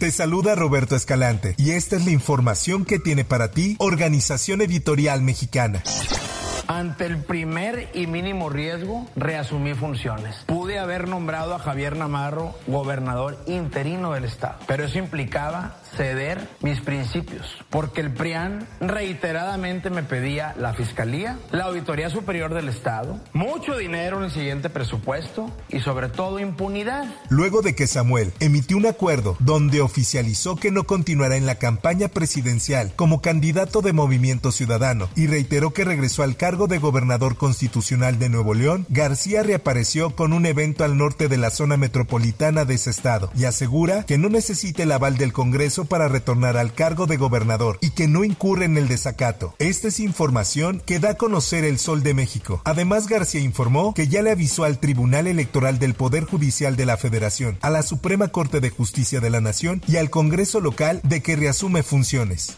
Te saluda Roberto Escalante y esta es la información que tiene para ti Organización Editorial Mexicana. Ante el primer y mínimo riesgo, reasumí funciones. Pude haber nombrado a Javier Namarro gobernador interino del Estado, pero eso implicaba ceder mis principios, porque el PRIAN reiteradamente me pedía la Fiscalía, la Auditoría Superior del Estado, mucho dinero en el siguiente presupuesto y sobre todo impunidad. Luego de que Samuel emitió un acuerdo donde oficializó que no continuará en la campaña presidencial como candidato de Movimiento Ciudadano y reiteró que regresó al cargo de gobernador constitucional de Nuevo León, García reapareció con un evento al norte de la zona metropolitana de ese estado y asegura que no necesita el aval del Congreso para retornar al cargo de gobernador y que no incurre en el desacato. Esta es información que da a conocer el Sol de México. Además, García informó que ya le avisó al Tribunal Electoral del Poder Judicial de la Federación, a la Suprema Corte de Justicia de la Nación y al Congreso local de que reasume funciones.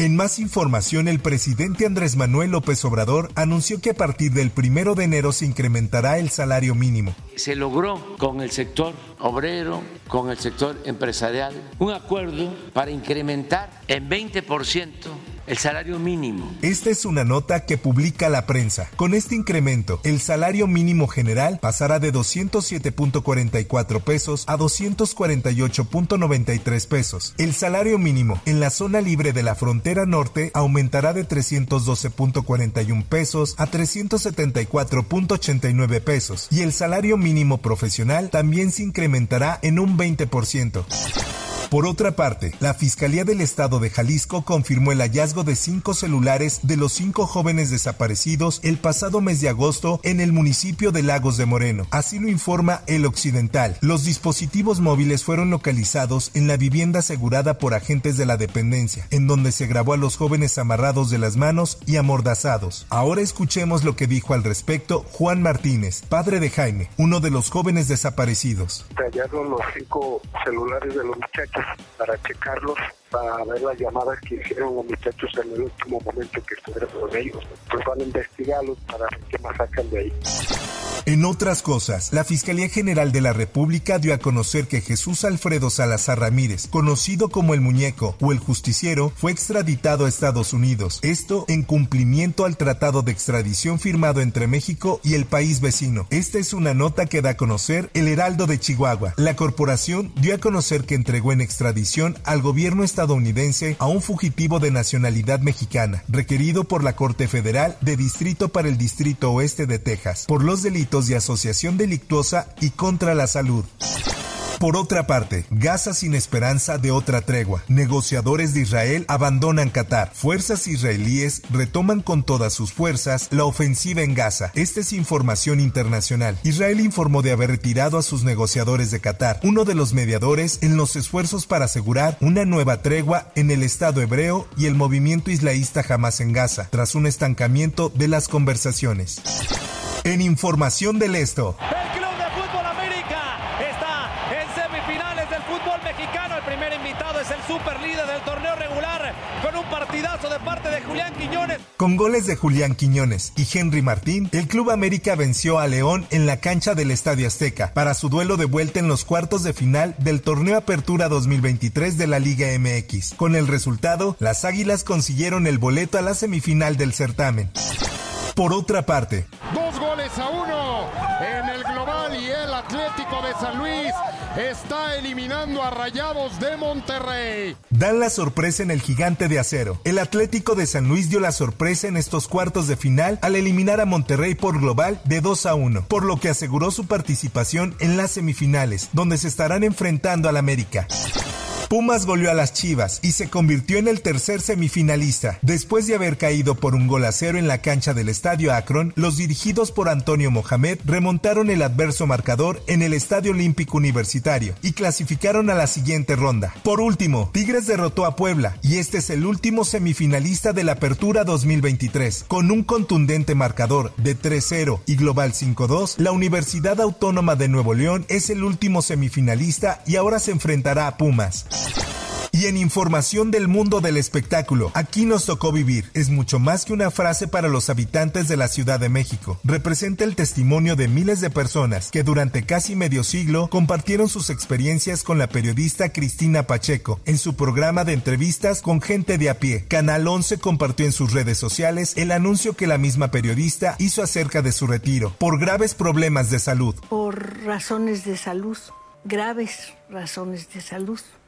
En más información, el presidente Andrés Manuel López Obrador anunció que a partir del primero de enero se incrementará el salario mínimo. Se logró con el sector obrero, con el sector empresarial, un acuerdo para incrementar en 20% el salario mínimo. Esta es una nota que publica la prensa. Con este incremento, el salario mínimo general pasará de 207.44 pesos a 248.93 pesos. El salario mínimo en la zona libre de la frontera norte aumentará de 312.41 pesos a 374.89 pesos y el salario mínimo profesional también se incrementará en un 20%. Por otra parte, la Fiscalía del Estado de Jalisco confirmó el hallazgo de cinco celulares de los cinco jóvenes desaparecidos el pasado mes de agosto en el municipio de Lagos de Moreno. Así lo informa El Occidental. Los dispositivos móviles fueron localizados en la vivienda asegurada por agentes de la dependencia, en donde se grabó a los jóvenes amarrados de las manos y amordazados. Ahora escuchemos lo que dijo al respecto Juan Martínez, padre de Jaime, uno de los jóvenes desaparecidos. Hallaron los cinco celulares de los muchachos para checarlos, para ver las llamadas que hicieron los muchachos en el último momento que estuvieron con ellos. Pues van a investigarlos para ver qué más sacan de ahí. En otras cosas, la Fiscalía General de la República dio a conocer que Jesús Alfredo Salazar Ramírez, conocido como el muñeco o el justiciero, fue extraditado a Estados Unidos. Esto en cumplimiento al tratado de extradición firmado entre México y el país vecino. Esta es una nota que da a conocer el Heraldo de Chihuahua. La corporación dio a conocer que entregó en extradición al gobierno estadounidense a un fugitivo de nacionalidad mexicana, requerido por la Corte Federal de Distrito para el Distrito Oeste de Texas, por los delitos de asociación delictuosa y contra la salud. Por otra parte, Gaza sin esperanza de otra tregua. Negociadores de Israel abandonan Qatar. Fuerzas israelíes retoman con todas sus fuerzas la ofensiva en Gaza. Esta es información internacional. Israel informó de haber retirado a sus negociadores de Qatar, uno de los mediadores en los esfuerzos para asegurar una nueva tregua en el Estado hebreo y el movimiento islaísta Hamas en Gaza, tras un estancamiento de las conversaciones. En información del esto. El Club de Fútbol América está en semifinales del fútbol mexicano. El primer invitado es el super líder del torneo regular con un partidazo de parte de Julián Quiñones. Con goles de Julián Quiñones y Henry Martín, el Club América venció a León en la cancha del Estadio Azteca para su duelo de vuelta en los cuartos de final del torneo Apertura 2023 de la Liga MX. Con el resultado, las Águilas consiguieron el boleto a la semifinal del certamen. Por otra parte, San Luis está eliminando a Rayados de Monterrey. dan la sorpresa en el gigante de acero. El Atlético de San Luis dio la sorpresa en estos cuartos de final al eliminar a Monterrey por global de 2 a 1, por lo que aseguró su participación en las semifinales, donde se estarán enfrentando al América. Pumas goleó a las Chivas y se convirtió en el tercer semifinalista. Después de haber caído por un gol a cero en la cancha del Estadio Akron, los dirigidos por Antonio Mohamed remontaron el adverso marcador en el Estadio Olímpico Universitario y clasificaron a la siguiente ronda. Por último, Tigres derrotó a Puebla y este es el último semifinalista de la Apertura 2023. Con un contundente marcador de 3-0 y global 5-2, la Universidad Autónoma de Nuevo León es el último semifinalista y ahora se enfrentará a Pumas. Y en información del mundo del espectáculo, aquí nos tocó vivir. Es mucho más que una frase para los habitantes de la Ciudad de México. Representa el testimonio de miles de personas que durante casi medio siglo compartieron sus experiencias con la periodista Cristina Pacheco en su programa de entrevistas con gente de a pie. Canal 11 compartió en sus redes sociales el anuncio que la misma periodista hizo acerca de su retiro por graves problemas de salud. Por razones de salud, graves razones de salud